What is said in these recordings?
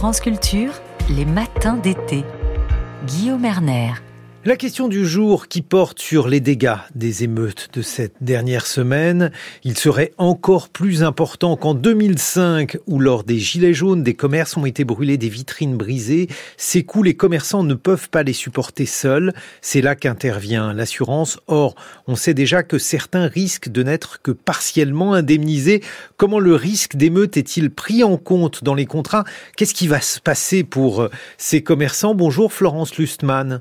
France Culture, les matins d'été. Guillaume Erner. La question du jour qui porte sur les dégâts des émeutes de cette dernière semaine, il serait encore plus important qu'en 2005 où lors des gilets jaunes des commerces ont été brûlés, des vitrines brisées. Ces coûts, les commerçants ne peuvent pas les supporter seuls. C'est là qu'intervient l'assurance. Or, on sait déjà que certains risquent de n'être que partiellement indemnisés. Comment le risque d'émeute est-il pris en compte dans les contrats? Qu'est-ce qui va se passer pour euh, ces commerçants? Bonjour Florence Lustmann.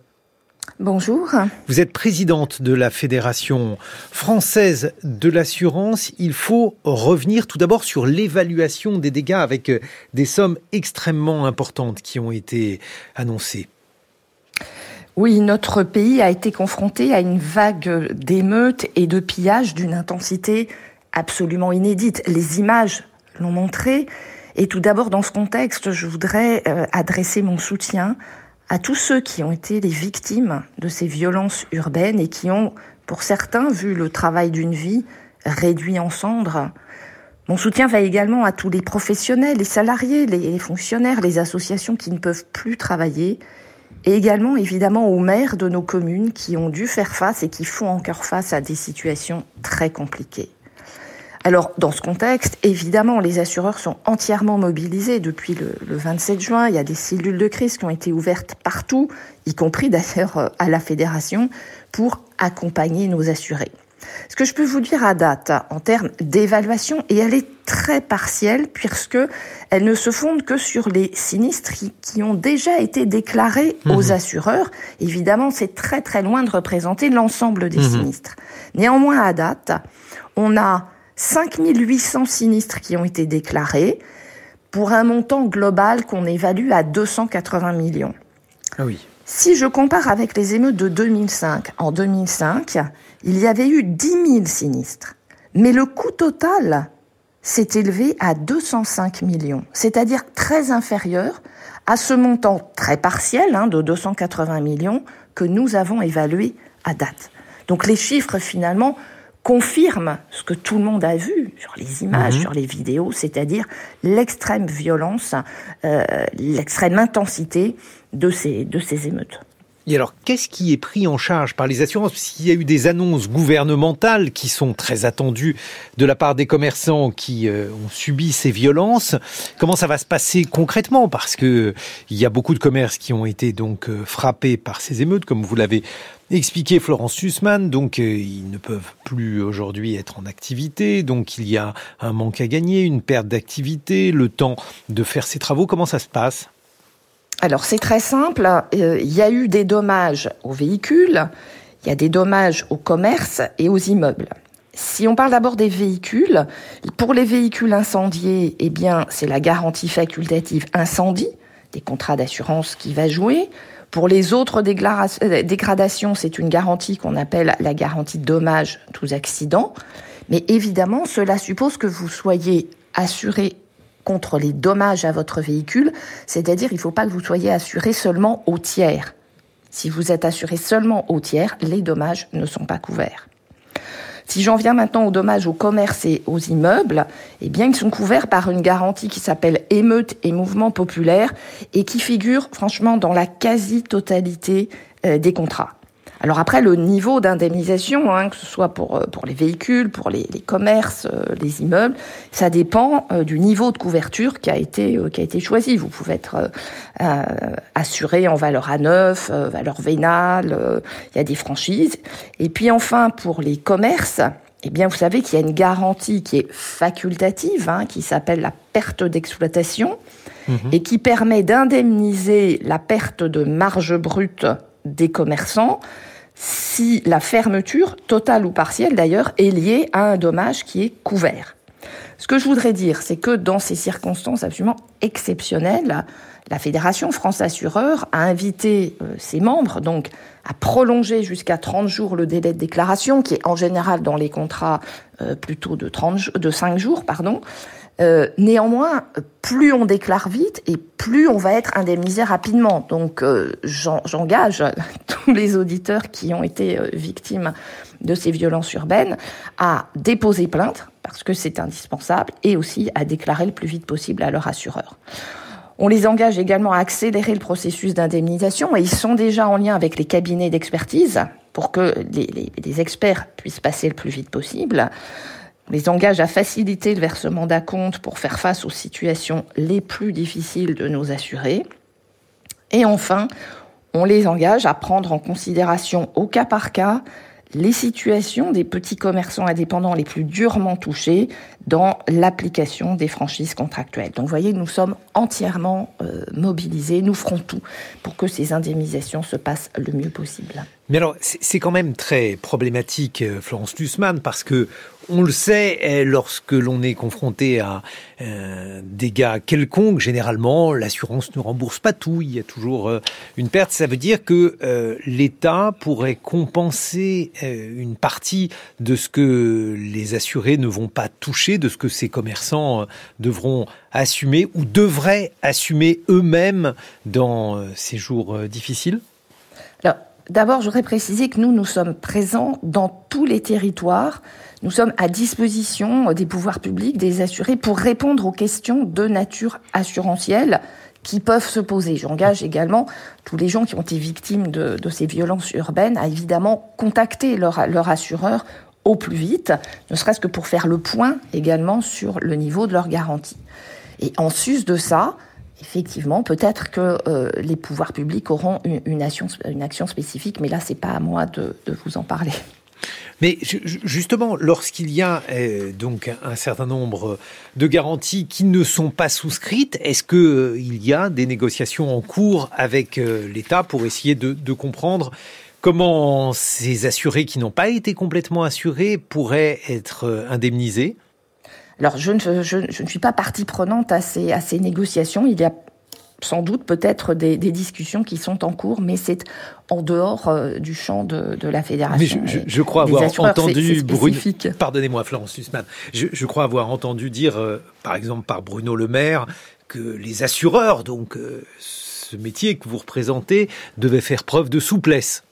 Bonjour. Vous êtes présidente de la Fédération française de l'assurance. Il faut revenir tout d'abord sur l'évaluation des dégâts avec euh, des sommes extrêmement importantes qui ont été annoncées. Oui, notre pays a été confronté à une vague d'émeutes et de pillages d'une intensité absolument inédite. Les images l'ont montré. Et tout d'abord, dans ce contexte, je voudrais euh, adresser mon soutien à tous ceux qui ont été les victimes de ces violences urbaines et qui ont, pour certains, vu le travail d'une vie réduit en cendres. Mon soutien va également à tous les professionnels, les salariés, les fonctionnaires, les associations qui ne peuvent plus travailler, et également évidemment aux maires de nos communes qui ont dû faire face et qui font encore face à des situations très compliquées. Alors, dans ce contexte, évidemment, les assureurs sont entièrement mobilisés depuis le, 27 juin. Il y a des cellules de crise qui ont été ouvertes partout, y compris d'ailleurs euh, à la fédération, pour accompagner nos assurés. Ce que je peux vous dire à date en termes d'évaluation, et elle est très partielle puisque elle ne se fonde que sur les sinistres qui ont déjà été déclarés mmh. aux assureurs. Évidemment, c'est très très loin de représenter l'ensemble des mmh. sinistres. Néanmoins, à date, on a 5800 sinistres qui ont été déclarés pour un montant global qu'on évalue à 280 millions. Ah oui. Si je compare avec les émeutes de 2005, en 2005, il y avait eu 10 000 sinistres. Mais le coût total s'est élevé à 205 millions, c'est-à-dire très inférieur à ce montant très partiel hein, de 280 millions que nous avons évalué à date. Donc les chiffres finalement confirme ce que tout le monde a vu sur les images, mhm. sur les vidéos, c'est-à-dire l'extrême violence, euh, l'extrême intensité de ces, de ces émeutes. Et alors, qu'est-ce qui est pris en charge par les assurances? S'il y a eu des annonces gouvernementales qui sont très attendues de la part des commerçants qui euh, ont subi ces violences, comment ça va se passer concrètement? Parce que il y a beaucoup de commerces qui ont été donc euh, frappés par ces émeutes, comme vous l'avez expliqué Florence Sussman. Donc, euh, ils ne peuvent plus aujourd'hui être en activité. Donc, il y a un manque à gagner, une perte d'activité, le temps de faire ces travaux. Comment ça se passe? Alors c'est très simple, euh, il y a eu des dommages aux véhicules, il y a des dommages aux commerces et aux immeubles. Si on parle d'abord des véhicules, pour les véhicules incendiés, eh bien, c'est la garantie facultative incendie des contrats d'assurance qui va jouer. Pour les autres euh, dégradations, c'est une garantie qu'on appelle la garantie de dommages tous accidents. Mais évidemment, cela suppose que vous soyez assuré contre les dommages à votre véhicule, c'est-à-dire il ne faut pas que vous soyez assuré seulement au tiers. Si vous êtes assuré seulement au tiers, les dommages ne sont pas couverts. Si j'en viens maintenant aux dommages aux commerces et aux immeubles, eh bien, ils sont couverts par une garantie qui s'appelle émeute et mouvement populaire et qui figure franchement dans la quasi-totalité euh, des contrats. Alors après, le niveau d'indemnisation, hein, que ce soit pour, euh, pour les véhicules, pour les, les commerces, euh, les immeubles, ça dépend euh, du niveau de couverture qui a été, qui a été choisi. Vous pouvez être assuré en valeur à neuf, valeur vénale, il y a des franchises. Et puis enfin, pour les commerces, eh bien, vous savez qu'il y a une garantie qui est facultative, hein, qui s'appelle la perte d'exploitation, mhm. et qui permet d'indemniser la perte de marge brute des commerçants si la fermeture, totale ou partielle d'ailleurs, est liée à un dommage qui est couvert. Ce que je voudrais dire, c'est que dans ces circonstances absolument exceptionnelles, la Fédération France Assureur a invité euh, ses membres donc à prolonger jusqu'à 30 jours le délai de déclaration, qui est en général dans les contrats euh, plutôt de, 30, de 5 jours, euh, néanmoins, plus on déclare vite et plus on va être indemnisé rapidement. Donc euh, j'engage tous les auditeurs qui ont été euh, victimes de ces violences urbaines à déposer plainte, parce que c'est indispensable, et aussi à déclarer le plus vite possible à leur assureur. On les engage également à accélérer le processus d'indemnisation et ils sont déjà en lien avec les cabinets d'expertise pour que les, les, experts puissent passer le plus vite possible. On les engage à faciliter le versement d'acompte pour faire face aux situations les plus difficiles de nos assurés. Et enfin, on les engage à prendre en considération au cas par cas les situations des petits commerçants indépendants les plus durement touchés dans l'application des franchises contractuelles. Donc vous voyez, nous sommes entièrement euh, mobilisés, nous ferons tout pour que ces indemnisations se passent le mieux possible. Mais alors, c'est quand même très problématique, euh, Florence Lussmann, parce que on le sait, eh, lorsque l'on est confronté à euh, dégâts quelconques, généralement, l'assurance ne rembourse pas tout. Il y a toujours euh, une perte. Ça veut dire que euh, l'État pourrait compenser une partie de ce que les assurés ne vont pas toucher, de ce que ces commerçants devront assumer ou devraient assumer eux-mêmes dans ces jours difficiles? D'abord, je voudrais préciser que nous, nous sommes présents dans tous les territoires nous sommes à disposition des pouvoirs publics, des assurés, pour répondre aux questions de nature assurantielle qui peuvent se poser. J'engage également tous les gens qui ont été victimes de, ces violences urbaines à évidemment contacter leur, leur assureur au plus vite, ne serait-ce que pour faire le point également sur le niveau de leur garantie. Et en sus de ça, effectivement, peut-être que euh, les pouvoirs publics auront une, action, spécifique, mais là, c'est pas à moi de vous en parler. Mais justement, lorsqu'il y a euh, donc un certain nombre de garanties qui ne sont pas souscrites, est-ce qu'il euh, y a des négociations en cours avec l'État pour essayer de, comprendre comment ces assurés qui n'ont pas été complètement assurés pourraient être indemnisés? Alors, je ne, je, ne, suis pas partie prenante à ces, à ces négociations. Il y a sans doute peut-être des, discussions qui sont en cours, mais c'est en dehors euh, du champ de, la fédération. Mais je, crois avoir entendu Bruno. Pardonnez-moi, Florence Sussman. Je, crois avoir entendu dire, euh, par exemple, par Bruno Le Maire, que les assureurs, donc euh, ce métier que vous représentez, devaient faire preuve de souplesse.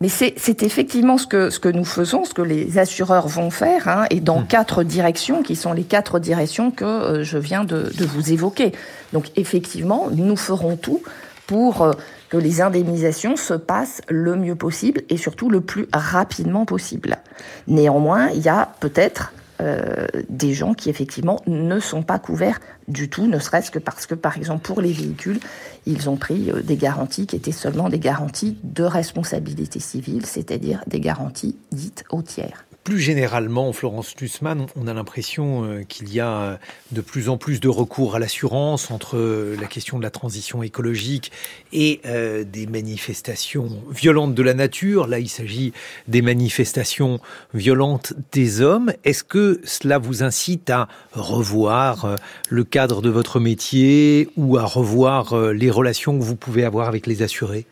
Mais c'est effectivement ce que, ce que nous faisons, ce que les assureurs vont faire, hein, et dans hmm. quatre directions, qui sont les quatre directions que euh, je viens de, de, vous évoquer. Donc effectivement, nous ferons tout pour euh, que les indemnisations se passent le mieux possible et surtout le plus rapidement possible. Néanmoins, il y a peut-être euh, des gens qui effectivement ne sont pas couverts du tout, ne serait-ce que parce que, par exemple, pour les véhicules, ils ont pris euh, des garanties qui étaient seulement des garanties de responsabilité civile, c'est-à-dire des garanties dites au tiers plus généralement, Florence Lussmann, on a l'impression euh, qu'il y a euh, de plus en plus de recours à l'assurance entre euh, la question de la transition écologique et des manifestations violentes de la nature. Là, il s'agit des manifestations violentes des hommes. Est-ce que cela vous incite à revoir le cadre de votre métier ou à revoir les relations que vous pouvez avoir avec les assurés?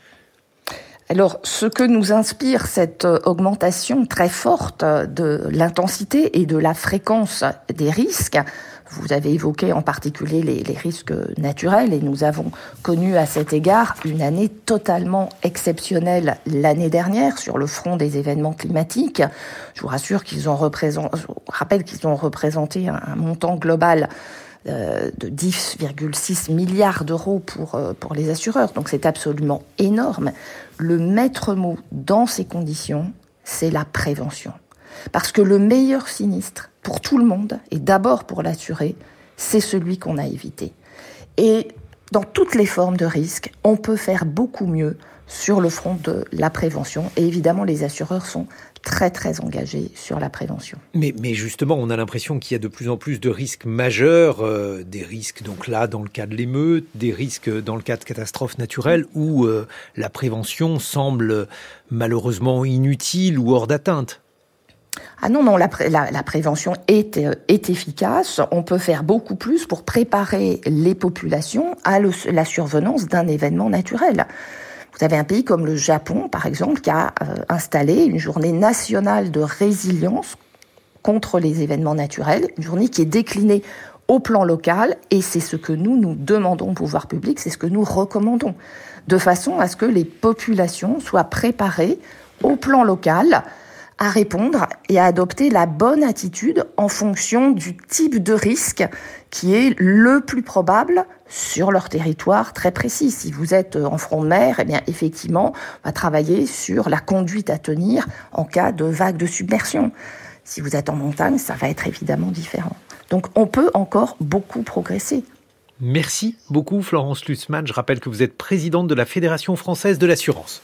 Alors, ce que nous inspire cette euh, augmentation très forte de l'intensité et de la fréquence des risques, vous avez évoqué en particulier les, risques naturels et nous avons connu à cet égard une année totalement exceptionnelle l'année dernière sur le front des événements climatiques. Je vous rassure qu'ils ont représenté, je rappelle qu'ils ont représenté un montant global euh, de 10,6 milliards d'euros pour, euh, pour les assureurs. Donc c'est absolument énorme. Le maître mot dans ces conditions, c'est la prévention. Parce que le meilleur sinistre pour tout le monde, et d'abord pour l'assuré, c'est celui qu'on a évité. Et dans toutes les formes de risque, on peut faire beaucoup mieux sur le front de la prévention. Et évidemment, les assureurs sont très très engagés sur la prévention. Mais, mais justement, on a l'impression qu'il y a de plus en plus de risques majeurs, euh, des risques donc là dans le cas de l'émeute, des risques dans le cas de catastrophes naturelles où euh, la prévention semble malheureusement inutile ou hors d'atteinte. Ah non, non, la, prévention est, euh, est, efficace. On peut faire beaucoup plus pour préparer les populations à la survenance d'un événement naturel. Vous avez un pays comme le Japon, par exemple, qui a euh, installé une journée nationale de résilience contre les événements naturels, une journée qui est déclinée au plan local, et c'est ce que nous, nous demandons au pouvoir public, c'est ce que nous recommandons, de façon à ce que les populations soient préparées au plan local à répondre et à adopter la bonne attitude en fonction du type de risque qui est le plus probable sur leur territoire très précis. Si vous êtes en front de mer, eh bien effectivement, on va travailler sur la conduite à tenir en cas de vague de submersion. Si vous êtes en montagne, ça va être évidemment différent. Donc on peut encore beaucoup progresser. Merci beaucoup Florence Lutzmann. Je rappelle que vous êtes présidente de la Fédération française de l'assurance.